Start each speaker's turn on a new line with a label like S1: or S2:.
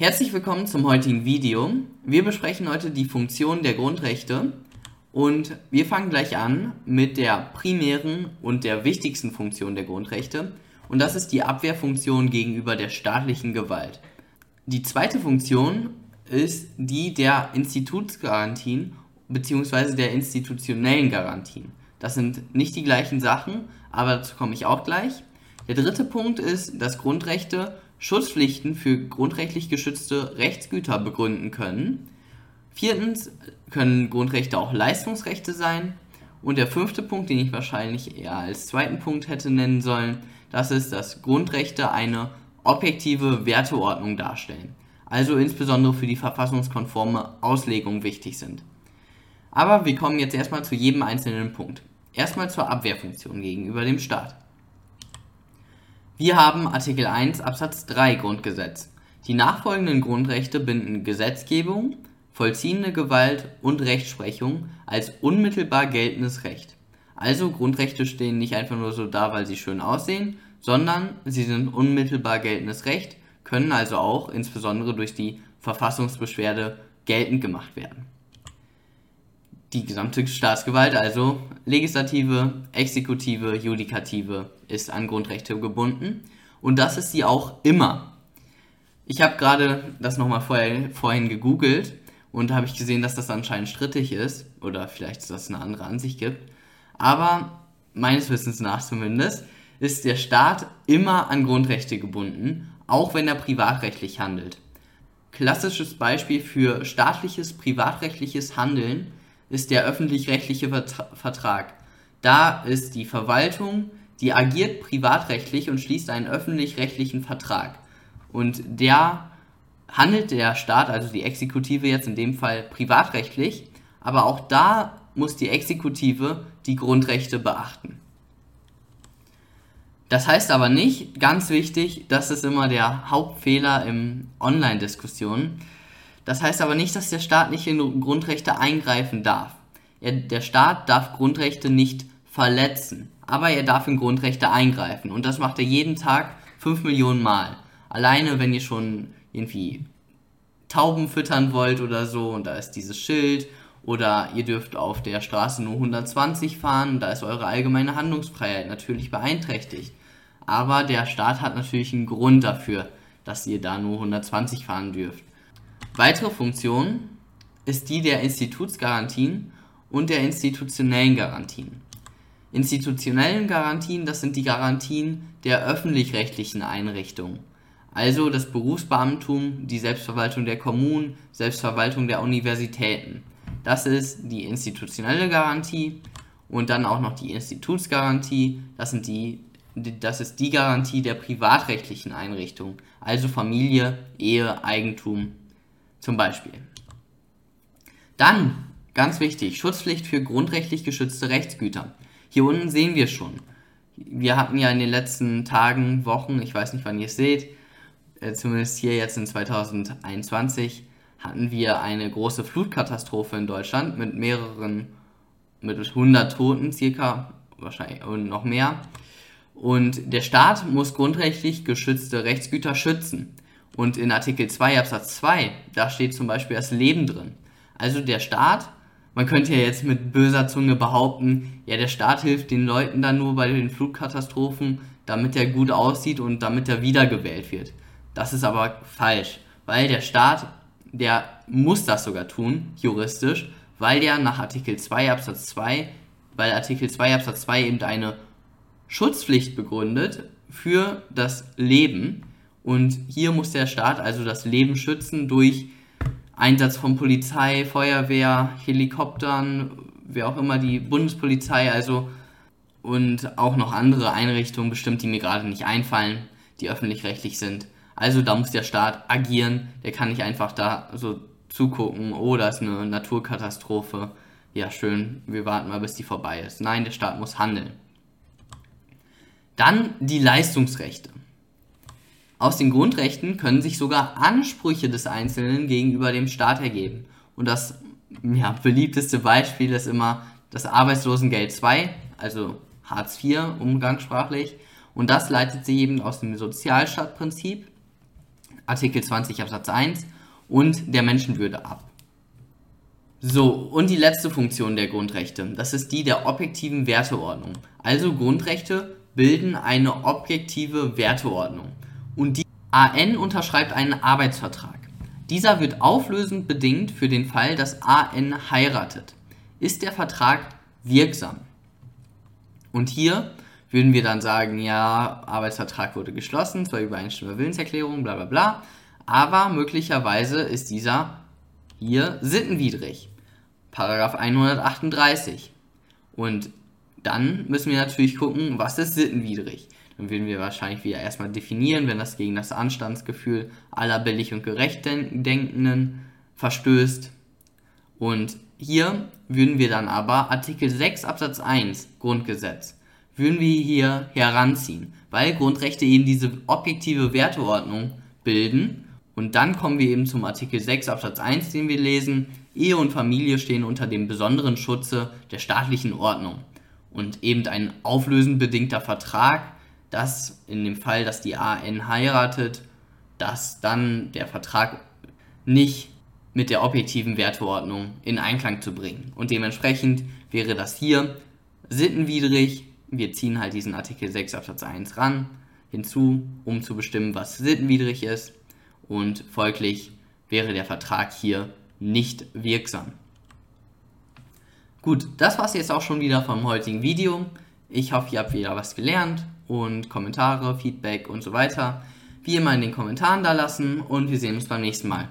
S1: Herzlich willkommen zum heutigen Video. Wir besprechen heute die Funktion der Grundrechte und wir fangen gleich an mit der primären und der wichtigsten Funktion der Grundrechte und das ist die Abwehrfunktion gegenüber der staatlichen Gewalt. Die zweite Funktion ist die der Institutsgarantien bzw. der institutionellen Garantien. Das sind nicht die gleichen Sachen, aber dazu komme ich auch gleich. Der dritte Punkt ist, dass Grundrechte Schutzpflichten für grundrechtlich geschützte Rechtsgüter begründen können. Viertens können Grundrechte auch Leistungsrechte sein. Und der fünfte Punkt, den ich wahrscheinlich eher als zweiten Punkt hätte nennen sollen, das ist, dass Grundrechte eine objektive Werteordnung darstellen, also insbesondere für die verfassungskonforme Auslegung wichtig sind. Aber wir kommen jetzt erstmal zu jedem einzelnen Punkt. Erstmal zur Abwehrfunktion gegenüber dem Staat. Wir haben Artikel 1 Absatz 3 Grundgesetz. Die nachfolgenden Grundrechte binden Gesetzgebung, vollziehende Gewalt und Rechtsprechung als unmittelbar geltendes Recht. Also Grundrechte stehen nicht einfach nur so da, weil sie schön aussehen, sondern sie sind unmittelbar geltendes Recht, können also auch insbesondere durch die Verfassungsbeschwerde geltend gemacht werden die gesamte Staatsgewalt, also Legislative, Exekutive, Judikative, ist an Grundrechte gebunden. Und das ist sie auch immer. Ich habe gerade das nochmal vorher, vorhin gegoogelt und habe ich gesehen, dass das anscheinend strittig ist oder vielleicht, dass es eine andere Ansicht gibt. Aber meines Wissens nach zumindest ist der Staat immer an Grundrechte gebunden, auch wenn er privatrechtlich handelt. Klassisches Beispiel für staatliches privatrechtliches Handeln ist der öffentlich-rechtliche Vertrag. Da ist die Verwaltung, die agiert privatrechtlich und schließt einen öffentlich-rechtlichen Vertrag. Und der handelt der Staat, also die Exekutive jetzt in dem Fall privatrechtlich, aber auch da muss die Exekutive die Grundrechte beachten. Das heißt aber nicht, ganz wichtig, das ist immer der Hauptfehler im Online-Diskussionen, das heißt aber nicht, dass der Staat nicht in Grundrechte eingreifen darf. Er, der Staat darf Grundrechte nicht verletzen, aber er darf in Grundrechte eingreifen. Und das macht er jeden Tag 5 Millionen Mal. Alleine, wenn ihr schon irgendwie Tauben füttern wollt oder so und da ist dieses Schild oder ihr dürft auf der Straße nur 120 fahren, da ist eure allgemeine Handlungsfreiheit natürlich beeinträchtigt. Aber der Staat hat natürlich einen Grund dafür, dass ihr da nur 120 fahren dürft. Weitere Funktion ist die der Institutsgarantien und der institutionellen Garantien. Institutionellen Garantien, das sind die Garantien der öffentlich-rechtlichen Einrichtungen, also das Berufsbeamtum, die Selbstverwaltung der Kommunen, Selbstverwaltung der Universitäten. Das ist die institutionelle Garantie und dann auch noch die Institutsgarantie, das, sind die, das ist die Garantie der privatrechtlichen Einrichtungen, also Familie, Ehe, Eigentum zum Beispiel. Dann, ganz wichtig, Schutzpflicht für grundrechtlich geschützte Rechtsgüter. Hier unten sehen wir schon. Wir hatten ja in den letzten Tagen, Wochen, ich weiß nicht, wann ihr es seht, äh, zumindest hier jetzt in 2021, hatten wir eine große Flutkatastrophe in Deutschland mit mehreren, mit 100 Toten circa, wahrscheinlich und noch mehr. Und der Staat muss grundrechtlich geschützte Rechtsgüter schützen. Und in Artikel 2 Absatz 2, da steht zum Beispiel das Leben drin. Also der Staat, man könnte ja jetzt mit böser Zunge behaupten, ja, der Staat hilft den Leuten dann nur bei den Flugkatastrophen, damit er gut aussieht und damit er wiedergewählt wird. Das ist aber falsch, weil der Staat, der muss das sogar tun, juristisch, weil der nach Artikel 2 Absatz 2, weil Artikel 2 Absatz 2 eben eine Schutzpflicht begründet für das Leben und hier muss der Staat also das Leben schützen durch Einsatz von Polizei, Feuerwehr, Helikoptern, wer auch immer, die Bundespolizei, also und auch noch andere Einrichtungen bestimmt, die mir gerade nicht einfallen, die öffentlich-rechtlich sind. Also da muss der Staat agieren, der kann nicht einfach da so zugucken, oh, da ist eine Naturkatastrophe, ja schön, wir warten mal, bis die vorbei ist. Nein, der Staat muss handeln. Dann die Leistungsrechte. Aus den Grundrechten können sich sogar Ansprüche des Einzelnen gegenüber dem Staat ergeben. Und das ja, beliebteste Beispiel ist immer das Arbeitslosengeld 2, also Hartz IV umgangssprachlich. Und das leitet sich eben aus dem Sozialstaatprinzip Artikel 20 Absatz 1 und der Menschenwürde ab. So, und die letzte Funktion der Grundrechte, das ist die der objektiven Werteordnung. Also Grundrechte bilden eine objektive Werteordnung. Und die AN unterschreibt einen Arbeitsvertrag. Dieser wird auflösend bedingt für den Fall, dass AN heiratet. Ist der Vertrag wirksam? Und hier würden wir dann sagen, ja, Arbeitsvertrag wurde geschlossen, zwar Übereinstimmende Willenserklärung, bla bla bla, aber möglicherweise ist dieser hier sittenwidrig. Paragraph 138. Und dann müssen wir natürlich gucken, was ist sittenwidrig. Dann würden wir wahrscheinlich wieder erstmal definieren, wenn das gegen das Anstandsgefühl aller billig und gerecht Denkenden verstößt. Und hier würden wir dann aber Artikel 6 Absatz 1 Grundgesetz würden wir hier heranziehen, weil Grundrechte eben diese objektive Werteordnung bilden. Und dann kommen wir eben zum Artikel 6 Absatz 1, den wir lesen. Ehe und Familie stehen unter dem besonderen Schutze der staatlichen Ordnung. Und eben ein auflösend bedingter Vertrag, dass in dem Fall, dass die AN heiratet, dass dann der Vertrag nicht mit der objektiven Werteordnung in Einklang zu bringen. Und dementsprechend wäre das hier sittenwidrig. Wir ziehen halt diesen Artikel 6 Absatz 1 ran hinzu, um zu bestimmen, was sittenwidrig ist. Und folglich wäre der Vertrag hier nicht wirksam. Gut, das war es jetzt auch schon wieder vom heutigen Video. Ich hoffe, ihr habt wieder was gelernt und Kommentare, Feedback und so weiter. Wie immer in den Kommentaren da lassen und wir sehen uns beim nächsten Mal.